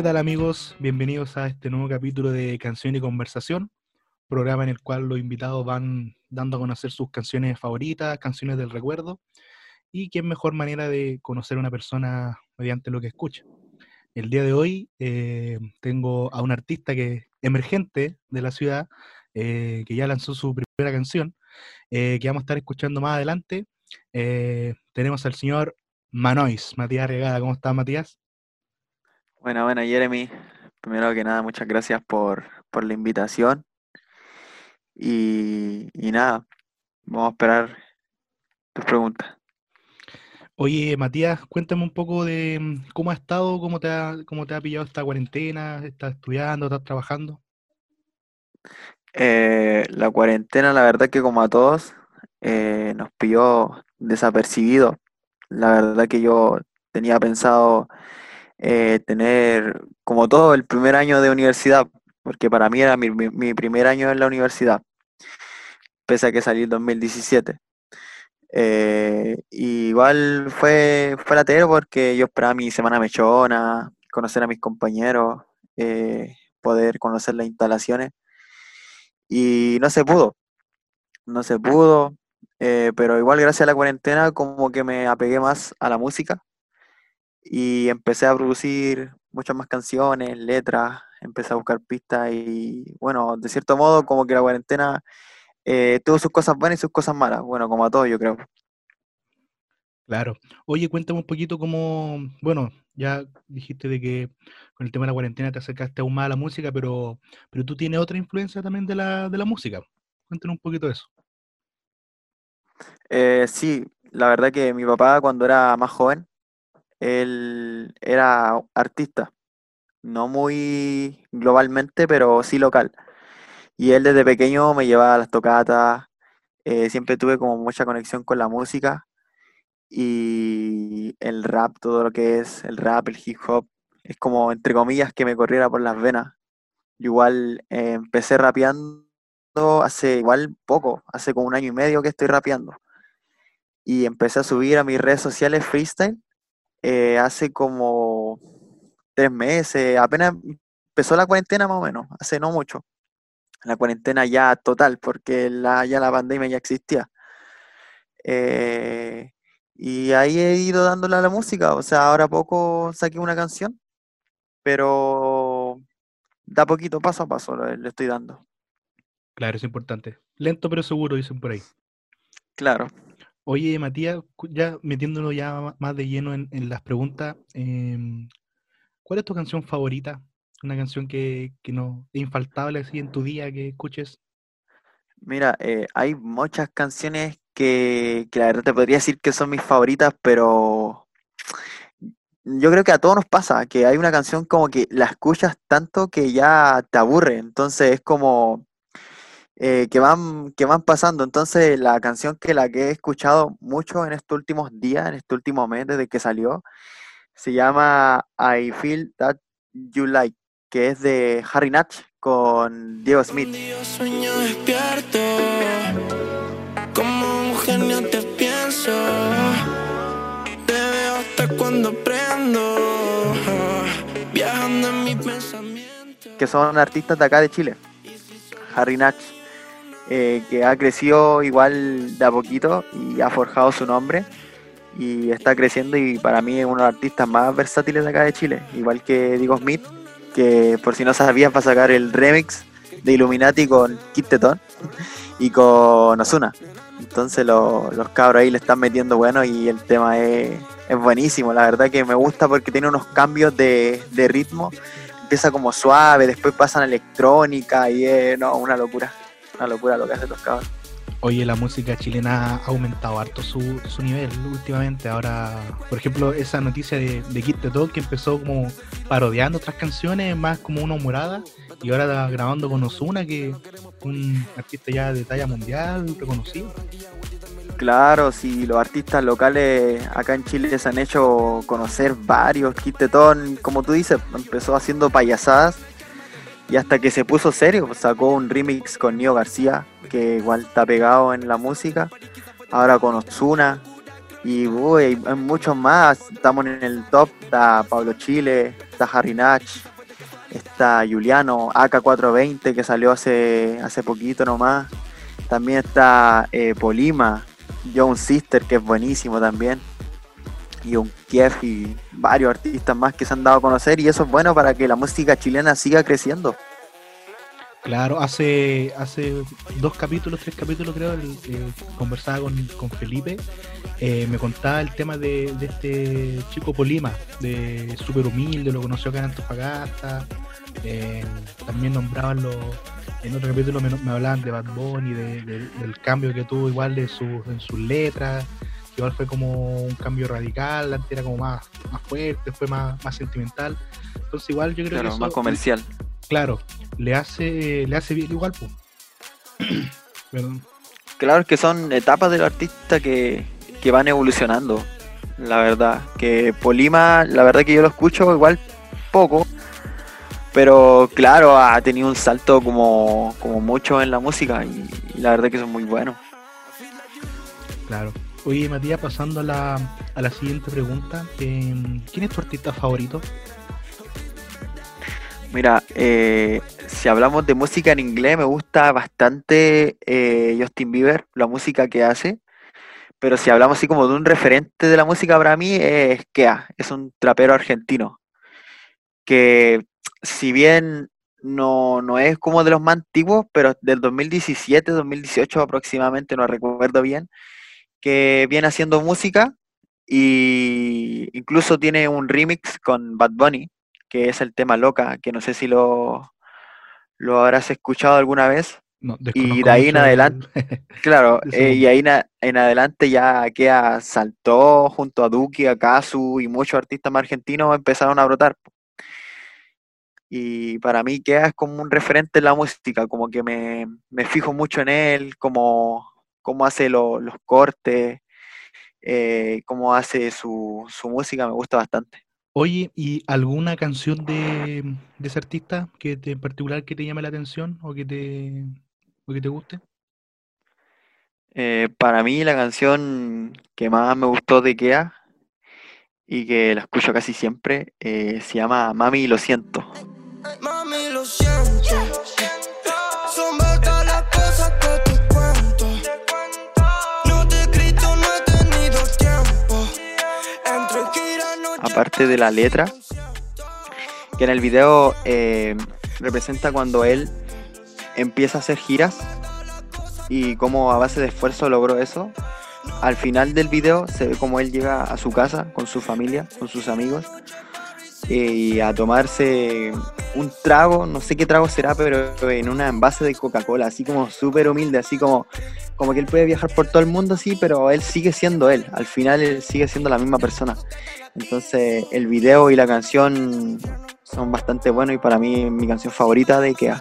¿Qué tal amigos? Bienvenidos a este nuevo capítulo de Canción y Conversación, programa en el cual los invitados van dando a conocer sus canciones favoritas, canciones del recuerdo, y qué mejor manera de conocer a una persona mediante lo que escucha. El día de hoy eh, tengo a un artista que emergente de la ciudad, eh, que ya lanzó su primera canción, eh, que vamos a estar escuchando más adelante. tenemos al señor Manois, Matías Regada. ¿Cómo estás, Matías? Bueno, bueno, Jeremy, primero que nada, muchas gracias por, la invitación. Y, nada, vamos a esperar tus preguntas. Oye, Matías, cuéntame un poco de mm, cómo ha estado, cómo te ha, cómo te ha pillado esta cuarentena, estás estudiando, estás trabajando. Eh, la cuarentena, la verdad que como a todos, eh, nos pilló desapercibido. La verdad que yo tenía pensado eh, tener, como todo, el primer año de universidad, porque para mí era mi, primer año en la universidad, pese a que salí en 2017. Eh, igual fue, fue latero porque yo esperaba mi semana mechona, conocer a mis compañeros, eh, poder conocer las instalaciones. Y no se pudo, no se pudo, pero igual gracias a la cuarentena como que me apegué más a la música y empecé a producir muchas más canciones, letras, empecé a buscar pistas y bueno, de cierto modo como que la cuarentena eh, tuvo sus cosas buenas y sus cosas malas, bueno, como a todos yo creo. Claro. Oye, cuéntame un poquito cómo, bueno, ya dijiste de que con el tema de la cuarentena te acercaste aún más a la música, pero, pero tú tienes otra influencia también de la, de la música. Cuéntanos un poquito de eso. Eh, sí, la verdad que mi papá cuando era más joven, él era artista, no muy globalmente, pero sí local. Y él desde pequeño me llevaba a las tocatas, eh, siempre tuve como mucha conexión con la música y el rap, todo lo que es el rap, el hip hop, es como entre comillas que me corriera por las venas. igual eh, empecé rapeando hace igual poco, hace como un año y medio que estoy rapeando. Y empecé a subir a mis redes sociales freestyle eh, hace como tres meses, apenas empezó la cuarentena más o menos, hace no mucho. La cuarentena ya total, porque la, ya la pandemia ya existía. Eh, y ahí he ido dándole a la música, o sea, ahora poco saqué una canción, pero da poquito, paso a paso le estoy dando. Claro, es importante. Lento pero seguro, dicen por ahí. Claro. Oye, Matías, ya metiéndonos ya más de lleno en, las preguntas, em, ¿cuál es tu canción favorita? Una canción que, no es infaltable así en tu día que escuches. Mira, eh, hay muchas canciones que, que la verdad te podría decir que son mis favoritas, pero yo creo que a todos nos pasa, que hay una canción como que la escuchas tanto que ya te aburre, entonces es como eh, que, van, que van pasando. Entonces, la canción que la que he escuchado mucho en estos últimos días, en este último mes desde que salió, se llama I Feel That You Like, que es de Harry Natch con Diego Smith. sueño despierto, como un genio te pienso, te veo hasta cuando prendo, viajando en mis pensamientos. Que son artistas de acá de Chile. Harry Natch eh, que ha crecido igual de a poquito y ha forjado su nombre y está creciendo y para mí es uno de los artistas más versátiles de acá de Chile, igual que Diego Smith, que por si no sabías va a sacar el remix de Illuminati con Kit Teton y con Osuna. Entonces los cabros ahí le están metiendo bueno y el tema es, buenísimo, la verdad que me gusta porque tiene unos cambios de, ritmo, empieza como suave, después pasan a electrónica y es una locura una locura lo que hace los cabros. Oye, la música chilena ha aumentado harto su, nivel últimamente. Ahora, por ejemplo, esa noticia de, de Kid The que empezó como parodiando otras canciones, más como una humorada, y ahora está grabando con Ozuna, que un artista ya de talla mundial, reconocido. Claro, sí, los artistas locales acá en Chile se han hecho conocer varios. Kid como tú dices, empezó haciendo payasadas y hasta que se puso serio, sacó un remix con Nio García, que igual está pegado en la música. Ahora con Ozuna. Y hay muchos más. Estamos en el top. Está Pablo Chile, está Harry Natch, está Juliano, AK420 que salió hace, hace poquito nomás. También está eh, Polima, John Sister que es buenísimo también. Y un Kiev y varios artistas más que se han dado a conocer y eso es bueno para que la música chilena siga creciendo. Claro, hace, hace dos capítulos, tres capítulos creo, eh, conversaba con, Felipe, eh, me contaba el tema de, este chico Polima, de súper humilde, lo conoció acá en Antofagasta, eh, también nombraban los, en otro capítulo me, hablaban de Bad Bunny, de, del cambio que tuvo igual de su, en sus letras, igual fue como un cambio radical, antes era como más, más fuerte, fue más, más sentimental, entonces igual yo creo que... Eso, más comercial. Claro, le hace, le hace bien igual, pues. Claro que son etapas del artista que, que van evolucionando, la verdad. Que Polima, la verdad que yo lo escucho igual poco, pero claro, ha tenido un salto como, como mucho en la música y, la verdad que son muy buenos. Claro. Oye, Matías, pasando a la, a la siguiente pregunta, em, ¿quién es tu artista favorito? Mira, eh, si hablamos de música en inglés, me gusta bastante eh, Justin Bieber, la música que hace. Pero si hablamos así como de un referente de la música para mí, es Kea, es un trapero argentino. Que si bien no, no es como de los más antiguos, pero del 2017, 2018 aproximadamente, no recuerdo bien, que viene haciendo música y incluso tiene un remix con Bad Bunny que es el tema Loca, que no sé si lo, lo habrás escuchado alguna vez. y de ahí en adelante, claro, eh, y ahí en adelante ya Kea saltó junto a Duki, a Kazu y muchos artistas más argentinos empezaron a brotar. Y para mí Kea es como un referente en la música, como que me, fijo mucho en él, como cómo hace los cortes, eh, cómo hace su, su música, me gusta bastante. Oye, ¿y alguna canción de, ese artista que en particular que te llame la atención o que te, que te guste? Eh, para mí la canción que más me gustó de Kea y que la escucho casi siempre eh, se llama Mami lo siento. Mami lo aparte de la letra, que en el video eh, representa cuando él empieza a hacer giras y cómo a base de esfuerzo logró eso. Al final del video se ve como él llega a su casa con su familia, con sus amigos, y a tomarse un trago, no sé qué trago será, pero en una envase de Coca-Cola, así como súper humilde, así como, como que él puede viajar por todo el mundo, así, pero él sigue siendo él, al final él sigue siendo la misma persona. Entonces el video y la canción son bastante buenos y para mí mi canción favorita de IKEA.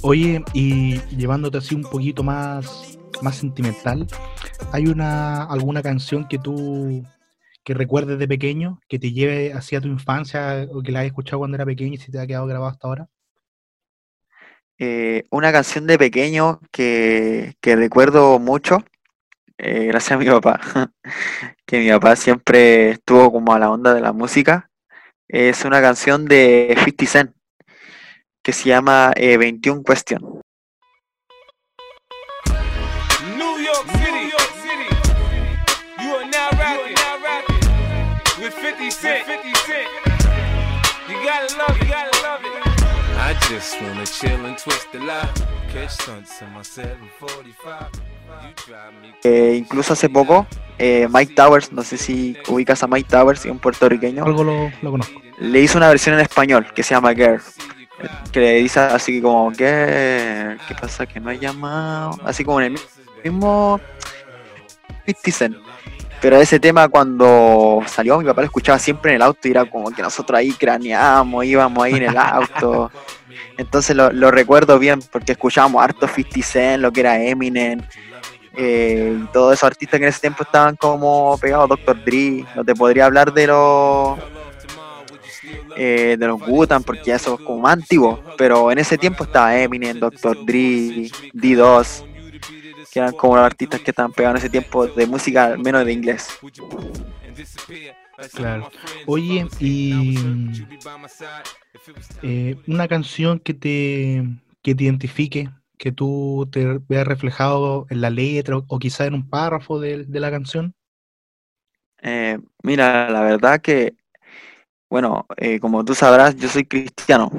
Oye, y llevándote así un poquito más, más sentimental, ¿hay una alguna canción que tú que recuerdes de pequeño, que te lleve hacia tu infancia o que la hayas escuchado cuando era pequeño y si te ha quedado grabado hasta ahora? Eh, una canción de pequeño que, que recuerdo mucho eh, gracias a mi papá, que mi papá siempre estuvo como a la onda de la música. Es una canción de 50 Cent que se llama 21 eh, Question. Gotta love it, you gotta love it. I just wanna chill and twist the lie. Catch stunts in my 745. Eh, incluso hace poco, eh, Mike Towers, no sé si ubicas a Mike Towers, un puertorriqueño. Algo lo, conozco. Le hizo una versión en español que se llama Girl. Que le dice así como, Girl, ¿qué pasa que no hay llamado? Así como en el mismo 50 Pero ese tema cuando salió mi papá lo escuchaba siempre en el auto y era como que nosotros ahí craneábamos, íbamos ahí en el auto. Entonces lo, recuerdo bien porque escuchábamos harto 50 Cent, lo que era Eminem, eh, todos esos artistas que en ese tiempo estaban como pegados, Dr. Dre, no te podría hablar de los eh, de los Gutan porque eso es como más antiguo, pero en ese tiempo estaba Eminem, Dr. Dre, D2, que eran como los artistas que estaban pegados en ese tiempo de música, menos de inglés. Claro. Oye, y eh, una canción que te, que te identifique, que tú te veas reflejado en la letra o, quizá en un párrafo de, la canción. Eh, mira, la verdad que, bueno, eh, como tú sabrás, yo soy cristiano.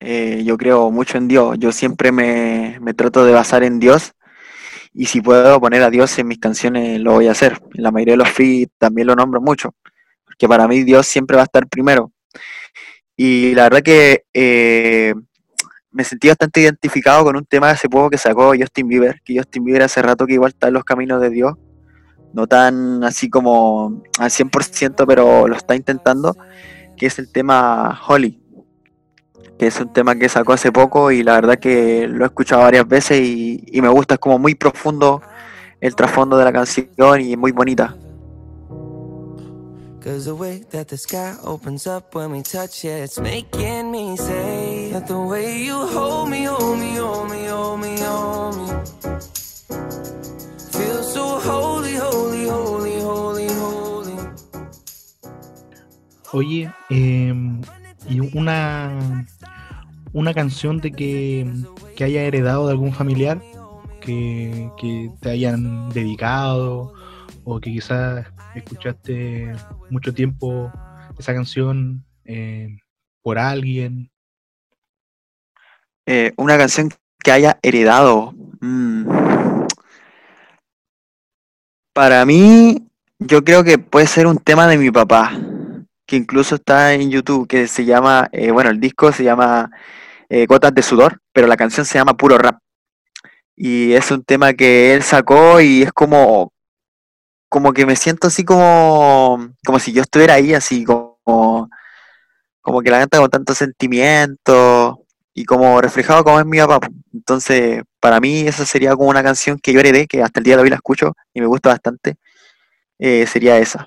yo creo mucho en Dios. Yo siempre me, me trato de basar en Dios y si puedo poner a Dios en mis canciones, lo voy a hacer. En la mayoría de los feats también lo nombro mucho, porque para mí Dios siempre va a estar primero. Y la verdad que eh, me sentí bastante identificado con un tema hace poco que sacó Justin Bieber, que Justin Bieber hace rato que igual está en los caminos de Dios, no tan así como al 100%, pero lo está intentando, que es el tema Holly que es un tema que sacó hace poco y la verdad que lo he escuchado varias veces y, y me gusta, es como muy profundo el trasfondo de la canción y muy bonita. Cause the way that the sky opens up when we touch it, it's making me say that the way you hold me, hold me, hold me, hold me, hold me. Feel so holy, holy, holy, holy, holy. Oye, eh, y una una canción de que, que haya heredado de algún familiar que, te hayan dedicado o que quizás escuchaste mucho tiempo esa canción eh, por alguien. Eh, una canción que haya heredado. Mm. Para mí, yo creo que puede ser un tema de mi papá, que incluso está en YouTube, que se llama, eh, bueno, el disco se llama eh, Gotas de Sudor, pero la canción se llama Puro Rap. Y es un tema que él sacó y es como, como que me siento así como, como si yo estuviera ahí, así como, como que la canta con tanto sentimiento y como reflejado como es mi papá. Entonces, para mí esa sería como una canción que yo heredé, que hasta el día de hoy la escucho y me gusta bastante, eh, sería esa.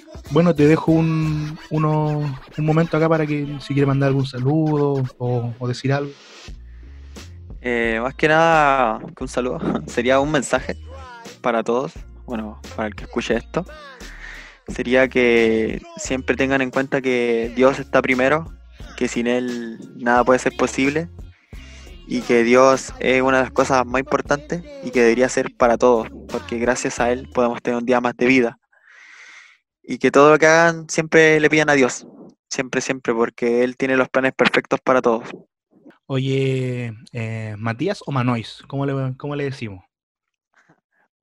bueno, te dejo un, un momento acá para que si quieres mandar algún saludo o decir algo. Eh, más que nada, un saludo. Sería un mensaje para todos, bueno, para el que escuche esto. Sería que siempre tengan en cuenta que Dios está primero, que sin Él nada puede ser posible y que Dios es una de las cosas más importantes y que debería ser para todos, porque gracias a Él podemos tener un día más de vida. Y que todo lo que hagan siempre le pidan a Dios, siempre, siempre, porque Él tiene los planes perfectos para todos. Oye, eh, ¿Matías o Manois? ¿Cómo le, cómo le decimos?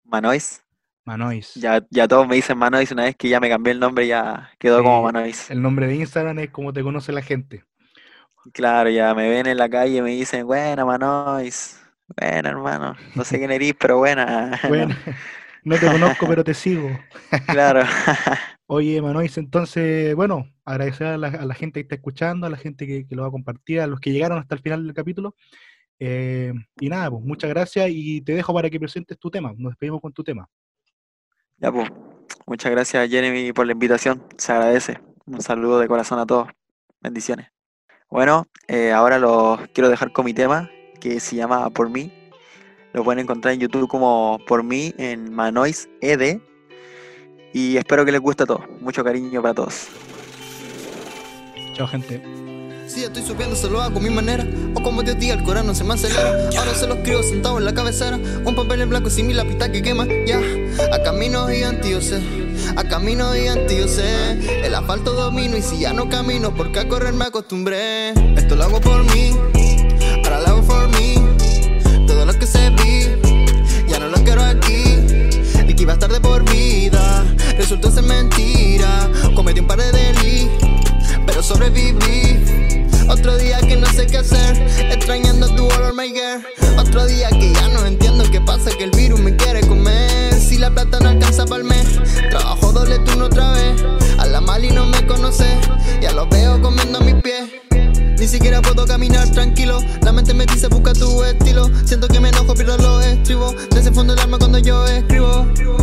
Manois. Manois. Ya, ya todos me dicen Manois una vez que ya me cambié el nombre, ya quedó como Manois. El nombre de Instagram es como te conoce la gente. Claro, ya me ven en la calle y me dicen, buena Manois. Buena, hermano. No sé quién eres, pero buena. Buena. No te conozco, pero te sigo. Claro. Oye, Manois, entonces, bueno, agradecer a la, gente que está escuchando, a la gente que, lo va a compartir, a los que llegaron hasta el final del capítulo. Eh, y nada, pues muchas gracias y te dejo para que presentes tu tema. Nos despedimos con tu tema. Ya, pues, muchas gracias, Jeremy, por la invitación. Se agradece. Un saludo de corazón a todos. Bendiciones. Bueno, eh, ahora los quiero dejar con mi tema que se llama Por mí. Lo pueden encontrar en YouTube como Por mí en Manois ED. Y espero que les guste a todos. Mucho cariño para todos. Chao, gente. Si estoy subiendo, se lo hago a mi manera. O como Dios diga, el corazón se me acelera. Ahora se los escribo sentado en la cabecera. Un papel en blanco sin mi lápiz que quema. Ya, a camino gigante yo sé. A camino gigante yo sé. El asfalto domino y si ya no camino, porque a correr me acostumbré. Esto lo hago por mí. Siento que me enojo, pierdo los estribos Desde el fondo del alma cuando yo escribo.